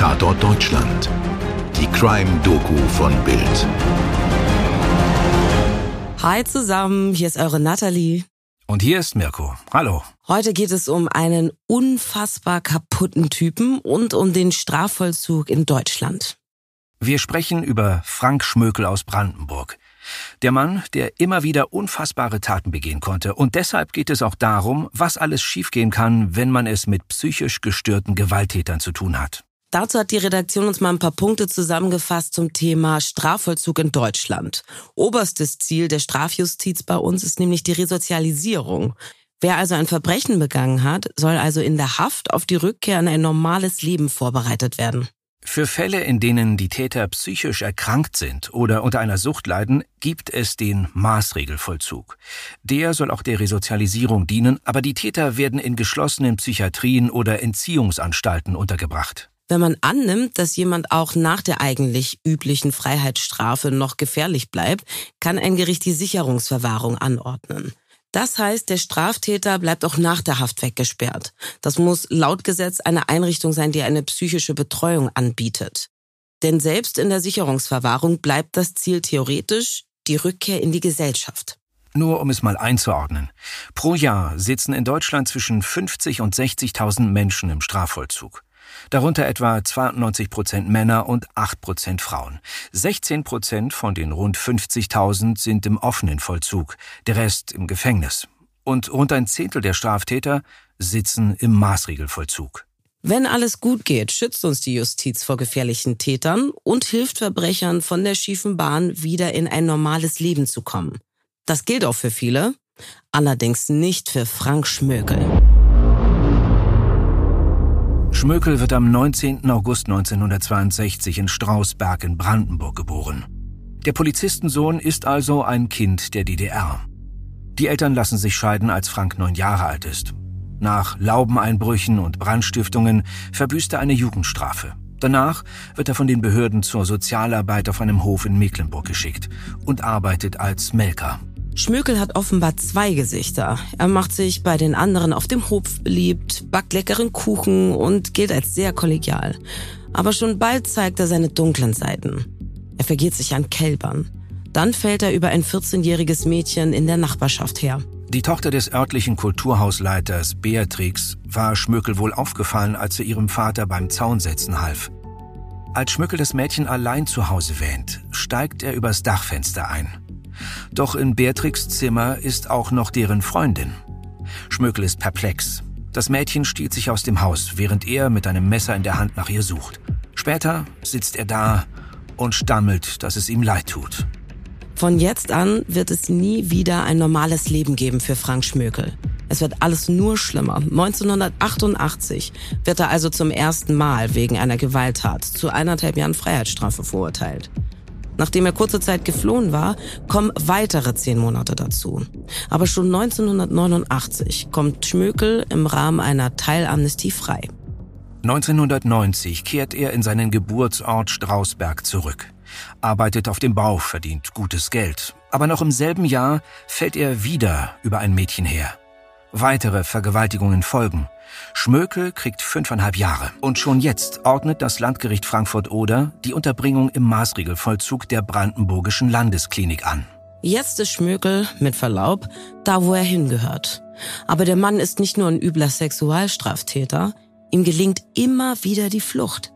Tatort Deutschland. Die Crime-Doku von Bild. Hi zusammen, hier ist eure Natalie. Und hier ist Mirko. Hallo. Heute geht es um einen unfassbar kaputten Typen und um den Strafvollzug in Deutschland. Wir sprechen über Frank Schmökel aus Brandenburg. Der Mann, der immer wieder unfassbare Taten begehen konnte. Und deshalb geht es auch darum, was alles schiefgehen kann, wenn man es mit psychisch gestörten Gewalttätern zu tun hat. Dazu hat die Redaktion uns mal ein paar Punkte zusammengefasst zum Thema Strafvollzug in Deutschland. Oberstes Ziel der Strafjustiz bei uns ist nämlich die Resozialisierung. Wer also ein Verbrechen begangen hat, soll also in der Haft auf die Rückkehr in ein normales Leben vorbereitet werden. Für Fälle, in denen die Täter psychisch erkrankt sind oder unter einer Sucht leiden, gibt es den Maßregelvollzug. Der soll auch der Resozialisierung dienen, aber die Täter werden in geschlossenen Psychiatrien oder Entziehungsanstalten untergebracht. Wenn man annimmt, dass jemand auch nach der eigentlich üblichen Freiheitsstrafe noch gefährlich bleibt, kann ein Gericht die Sicherungsverwahrung anordnen. Das heißt, der Straftäter bleibt auch nach der Haft weggesperrt. Das muss laut Gesetz eine Einrichtung sein, die eine psychische Betreuung anbietet. Denn selbst in der Sicherungsverwahrung bleibt das Ziel theoretisch die Rückkehr in die Gesellschaft. Nur um es mal einzuordnen. Pro Jahr sitzen in Deutschland zwischen 50 und 60.000 Menschen im Strafvollzug. Darunter etwa 92 Prozent Männer und 8 Prozent Frauen. 16 Prozent von den rund 50.000 sind im offenen Vollzug, der Rest im Gefängnis. Und rund ein Zehntel der Straftäter sitzen im Maßregelvollzug. Wenn alles gut geht, schützt uns die Justiz vor gefährlichen Tätern und hilft Verbrechern von der schiefen Bahn wieder in ein normales Leben zu kommen. Das gilt auch für viele, allerdings nicht für Frank Schmökel. Schmökel wird am 19. August 1962 in Strausberg in Brandenburg geboren. Der Polizistensohn ist also ein Kind der DDR. Die Eltern lassen sich scheiden, als Frank neun Jahre alt ist. Nach Laubeneinbrüchen und Brandstiftungen verbüßt er eine Jugendstrafe. Danach wird er von den Behörden zur Sozialarbeit auf einem Hof in Mecklenburg geschickt und arbeitet als Melker. Schmökel hat offenbar zwei Gesichter. Er macht sich bei den anderen auf dem Hof beliebt, backt leckeren Kuchen und gilt als sehr kollegial. Aber schon bald zeigt er seine dunklen Seiten. Er vergeht sich an Kälbern. Dann fällt er über ein 14-jähriges Mädchen in der Nachbarschaft her. Die Tochter des örtlichen Kulturhausleiters, Beatrix, war Schmökel wohl aufgefallen, als er ihrem Vater beim Zaunsetzen half. Als Schmökel das Mädchen allein zu Hause wähnt, steigt er übers Dachfenster ein. Doch in Beatrix Zimmer ist auch noch deren Freundin. Schmökel ist perplex. Das Mädchen stiehlt sich aus dem Haus, während er mit einem Messer in der Hand nach ihr sucht. Später sitzt er da und stammelt, dass es ihm leid tut. Von jetzt an wird es nie wieder ein normales Leben geben für Frank Schmökel. Es wird alles nur schlimmer. 1988 wird er also zum ersten Mal wegen einer Gewalttat zu eineinhalb Jahren Freiheitsstrafe verurteilt. Nachdem er kurze Zeit geflohen war, kommen weitere zehn Monate dazu. Aber schon 1989 kommt Schmökel im Rahmen einer Teilamnestie frei. 1990 kehrt er in seinen Geburtsort Strausberg zurück, arbeitet auf dem Bau, verdient gutes Geld. Aber noch im selben Jahr fällt er wieder über ein Mädchen her. Weitere Vergewaltigungen folgen. Schmökel kriegt fünfeinhalb Jahre. Und schon jetzt ordnet das Landgericht Frankfurt-Oder die Unterbringung im Maßregelvollzug der Brandenburgischen Landesklinik an. Jetzt ist Schmökel, mit Verlaub, da wo er hingehört. Aber der Mann ist nicht nur ein übler Sexualstraftäter, ihm gelingt immer wieder die Flucht.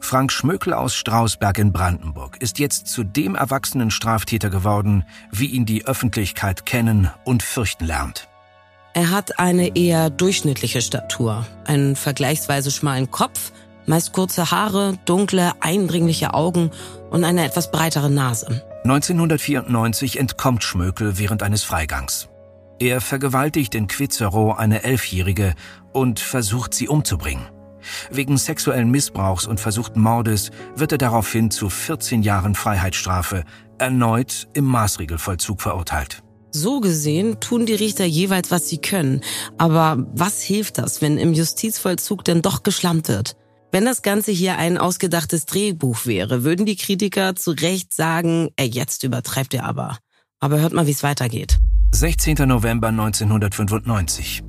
Frank Schmökel aus Strausberg in Brandenburg ist jetzt zu dem erwachsenen Straftäter geworden, wie ihn die Öffentlichkeit kennen und fürchten lernt. Er hat eine eher durchschnittliche Statur, einen vergleichsweise schmalen Kopf, meist kurze Haare, dunkle, eindringliche Augen und eine etwas breitere Nase. 1994 entkommt Schmökel während eines Freigangs. Er vergewaltigt in Quizero eine Elfjährige und versucht sie umzubringen. Wegen sexuellen Missbrauchs und versuchten Mordes wird er daraufhin zu 14 Jahren Freiheitsstrafe erneut im Maßregelvollzug verurteilt. So gesehen tun die Richter jeweils, was sie können. Aber was hilft das, wenn im Justizvollzug denn doch geschlampt wird? Wenn das Ganze hier ein ausgedachtes Drehbuch wäre, würden die Kritiker zu Recht sagen, er jetzt übertreibt er aber. Aber hört mal, wie es weitergeht. 16. November 1995.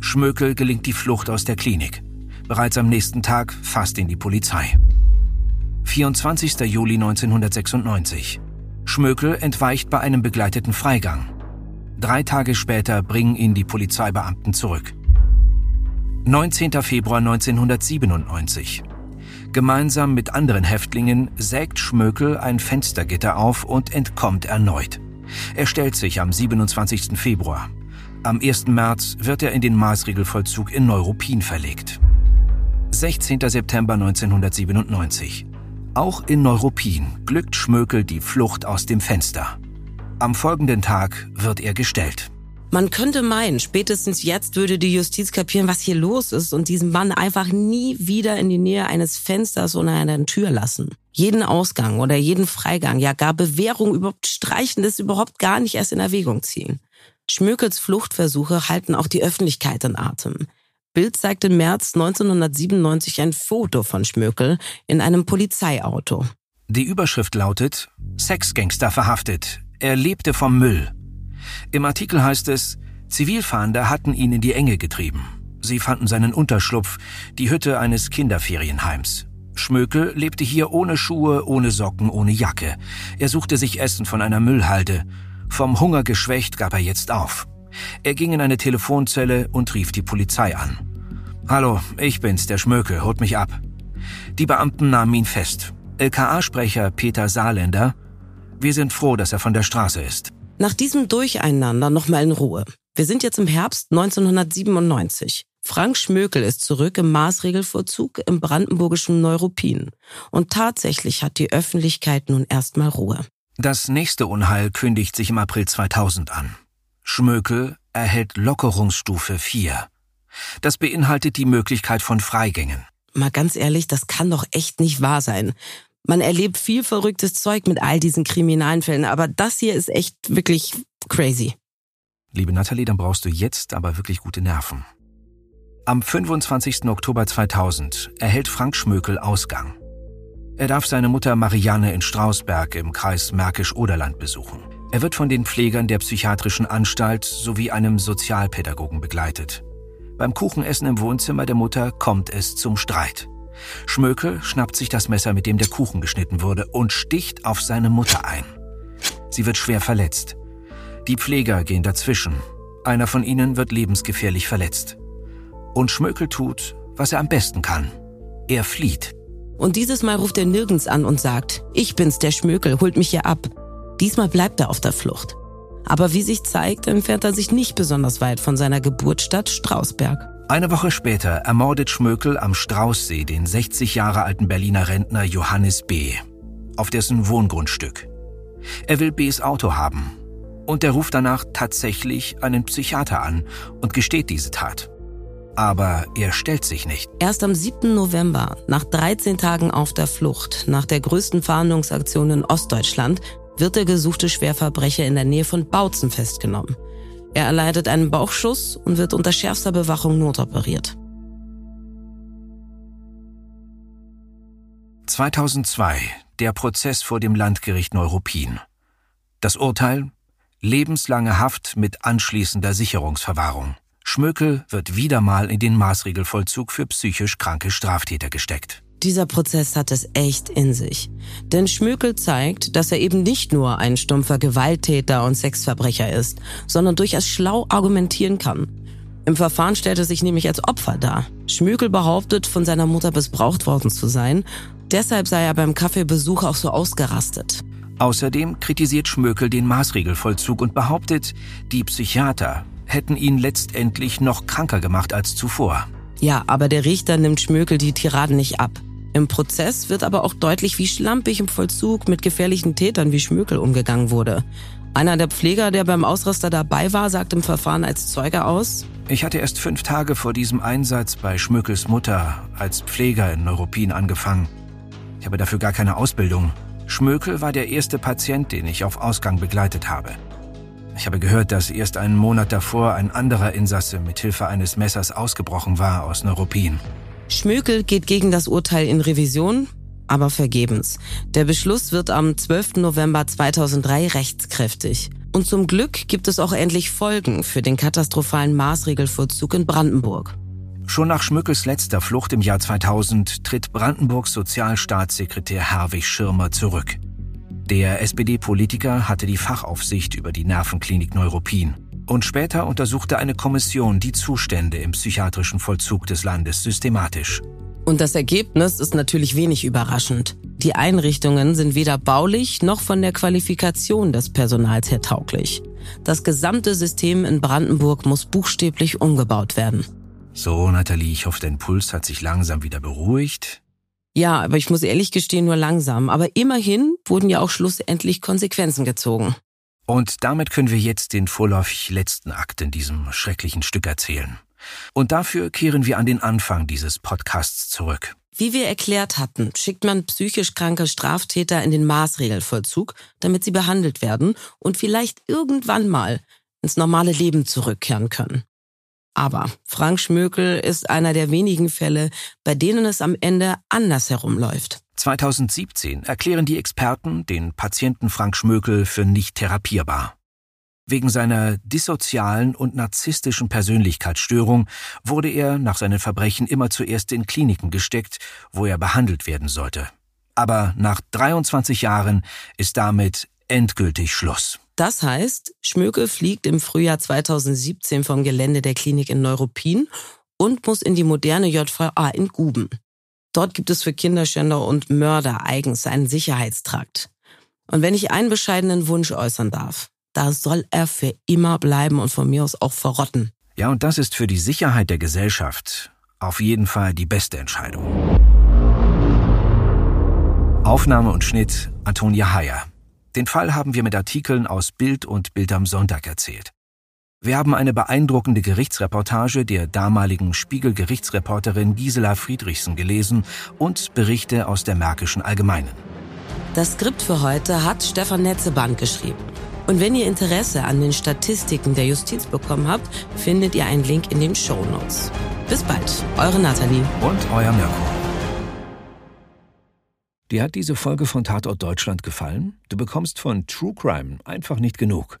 Schmökel gelingt die Flucht aus der Klinik. Bereits am nächsten Tag fasst ihn die Polizei. 24. Juli 1996. Schmökel entweicht bei einem begleiteten Freigang. Drei Tage später bringen ihn die Polizeibeamten zurück. 19. Februar 1997. Gemeinsam mit anderen Häftlingen sägt Schmökel ein Fenstergitter auf und entkommt erneut. Er stellt sich am 27. Februar. Am 1. März wird er in den Maßregelvollzug in Neuruppin verlegt. 16. September 1997. Auch in Neuruppin glückt Schmökel die Flucht aus dem Fenster. Am folgenden Tag wird er gestellt. Man könnte meinen, spätestens jetzt würde die Justiz kapieren, was hier los ist und diesen Mann einfach nie wieder in die Nähe eines Fensters oder einer Tür lassen. Jeden Ausgang oder jeden Freigang, ja gar Bewährung überhaupt streichen, das überhaupt gar nicht erst in Erwägung ziehen. Schmökels Fluchtversuche halten auch die Öffentlichkeit in Atem. Bild zeigt im März 1997 ein Foto von Schmökel in einem Polizeiauto. Die Überschrift lautet Sexgangster verhaftet. Er lebte vom Müll. Im Artikel heißt es, Zivilfahnder hatten ihn in die Enge getrieben. Sie fanden seinen Unterschlupf, die Hütte eines Kinderferienheims. Schmökel lebte hier ohne Schuhe, ohne Socken, ohne Jacke. Er suchte sich Essen von einer Müllhalde. Vom Hunger geschwächt gab er jetzt auf. Er ging in eine Telefonzelle und rief die Polizei an. Hallo, ich bin's, der Schmökel, holt mich ab. Die Beamten nahmen ihn fest. LKA-Sprecher Peter Saarländer. Wir sind froh, dass er von der Straße ist. Nach diesem Durcheinander nochmal in Ruhe. Wir sind jetzt im Herbst 1997. Frank Schmökel ist zurück im Maßregelvollzug im brandenburgischen Neuruppin. Und tatsächlich hat die Öffentlichkeit nun erstmal Ruhe. Das nächste Unheil kündigt sich im April 2000 an. Schmökel erhält Lockerungsstufe 4. Das beinhaltet die Möglichkeit von Freigängen. Mal ganz ehrlich, das kann doch echt nicht wahr sein. Man erlebt viel verrücktes Zeug mit all diesen kriminalen Fällen, aber das hier ist echt wirklich crazy. Liebe Nathalie, dann brauchst du jetzt aber wirklich gute Nerven. Am 25. Oktober 2000 erhält Frank Schmökel Ausgang. Er darf seine Mutter Marianne in Strausberg im Kreis Märkisch-Oderland besuchen. Er wird von den Pflegern der psychiatrischen Anstalt sowie einem Sozialpädagogen begleitet. Beim Kuchenessen im Wohnzimmer der Mutter kommt es zum Streit. Schmökel schnappt sich das Messer, mit dem der Kuchen geschnitten wurde, und sticht auf seine Mutter ein. Sie wird schwer verletzt. Die Pfleger gehen dazwischen. Einer von ihnen wird lebensgefährlich verletzt. Und Schmökel tut, was er am besten kann. Er flieht. Und dieses Mal ruft er nirgends an und sagt, ich bin's, der Schmökel, holt mich hier ab. Diesmal bleibt er auf der Flucht. Aber wie sich zeigt, entfernt er sich nicht besonders weit von seiner Geburtsstadt Strausberg. Eine Woche später ermordet Schmökel am Straußsee den 60 Jahre alten Berliner Rentner Johannes B. auf dessen Wohngrundstück. Er will Bs Auto haben. Und er ruft danach tatsächlich einen Psychiater an und gesteht diese Tat. Aber er stellt sich nicht. Erst am 7. November, nach 13 Tagen auf der Flucht, nach der größten Fahndungsaktion in Ostdeutschland, wird der gesuchte Schwerverbrecher in der Nähe von Bautzen festgenommen. Er erleidet einen Bauchschuss und wird unter schärfster Bewachung notoperiert. 2002 der Prozess vor dem Landgericht Neuruppin. Das Urteil lebenslange Haft mit anschließender Sicherungsverwahrung. Schmökel wird wieder mal in den Maßregelvollzug für psychisch kranke Straftäter gesteckt. Dieser Prozess hat es echt in sich. Denn Schmökel zeigt, dass er eben nicht nur ein stumpfer Gewalttäter und Sexverbrecher ist, sondern durchaus schlau argumentieren kann. Im Verfahren stellt er sich nämlich als Opfer dar. Schmökel behauptet, von seiner Mutter missbraucht worden zu sein. Deshalb sei er beim Kaffeebesuch auch so ausgerastet. Außerdem kritisiert Schmökel den Maßregelvollzug und behauptet, die Psychiater hätten ihn letztendlich noch kranker gemacht als zuvor. Ja, aber der Richter nimmt Schmökel die Tiraden nicht ab. Im Prozess wird aber auch deutlich, wie schlampig im Vollzug mit gefährlichen Tätern wie Schmökel umgegangen wurde. Einer der Pfleger, der beim Ausraster dabei war, sagt im Verfahren als Zeuge aus. Ich hatte erst fünf Tage vor diesem Einsatz bei Schmökels Mutter als Pfleger in Neuruppin angefangen. Ich habe dafür gar keine Ausbildung. Schmökel war der erste Patient, den ich auf Ausgang begleitet habe. Ich habe gehört, dass erst einen Monat davor ein anderer Insasse mit Hilfe eines Messers ausgebrochen war aus Neuruppin. Schmökel geht gegen das Urteil in Revision, aber vergebens. Der Beschluss wird am 12. November 2003 rechtskräftig. Und zum Glück gibt es auch endlich Folgen für den katastrophalen Maßregelvollzug in Brandenburg. Schon nach Schmückels letzter Flucht im Jahr 2000 tritt Brandenburgs Sozialstaatssekretär Herwig Schirmer zurück. Der SPD-Politiker hatte die Fachaufsicht über die Nervenklinik Neuruppin. Und später untersuchte eine Kommission die Zustände im psychiatrischen Vollzug des Landes systematisch. Und das Ergebnis ist natürlich wenig überraschend. Die Einrichtungen sind weder baulich noch von der Qualifikation des Personals her tauglich. Das gesamte System in Brandenburg muss buchstäblich umgebaut werden. So, Nathalie, ich hoffe, dein Puls hat sich langsam wieder beruhigt. Ja, aber ich muss ehrlich gestehen, nur langsam. Aber immerhin wurden ja auch schlussendlich Konsequenzen gezogen. Und damit können wir jetzt den vorläufig letzten Akt in diesem schrecklichen Stück erzählen. Und dafür kehren wir an den Anfang dieses Podcasts zurück. Wie wir erklärt hatten, schickt man psychisch kranke Straftäter in den Maßregelvollzug, damit sie behandelt werden und vielleicht irgendwann mal ins normale Leben zurückkehren können. Aber Frank Schmökel ist einer der wenigen Fälle, bei denen es am Ende anders herumläuft. 2017 erklären die Experten den Patienten Frank Schmökel für nicht therapierbar. Wegen seiner dissozialen und narzisstischen Persönlichkeitsstörung wurde er nach seinen Verbrechen immer zuerst in Kliniken gesteckt, wo er behandelt werden sollte. Aber nach 23 Jahren ist damit endgültig Schluss. Das heißt, Schmöke fliegt im Frühjahr 2017 vom Gelände der Klinik in Neuruppin und muss in die moderne JVA in Guben. Dort gibt es für Kinderschänder und Mörder eigens einen Sicherheitstrakt. Und wenn ich einen bescheidenen Wunsch äußern darf, da soll er für immer bleiben und von mir aus auch verrotten. Ja, und das ist für die Sicherheit der Gesellschaft auf jeden Fall die beste Entscheidung. Aufnahme und Schnitt Antonia Heyer. Den Fall haben wir mit Artikeln aus Bild und Bild am Sonntag erzählt. Wir haben eine beeindruckende Gerichtsreportage der damaligen Spiegel-Gerichtsreporterin Gisela Friedrichsen gelesen und Berichte aus der Märkischen Allgemeinen. Das Skript für heute hat Stefan Netzeband geschrieben. Und wenn ihr Interesse an den Statistiken der Justiz bekommen habt, findet ihr einen Link in den Show Notes. Bis bald, eure Nathalie. Und euer Mirko. Dir hat diese Folge von Tatort Deutschland gefallen? Du bekommst von True Crime einfach nicht genug.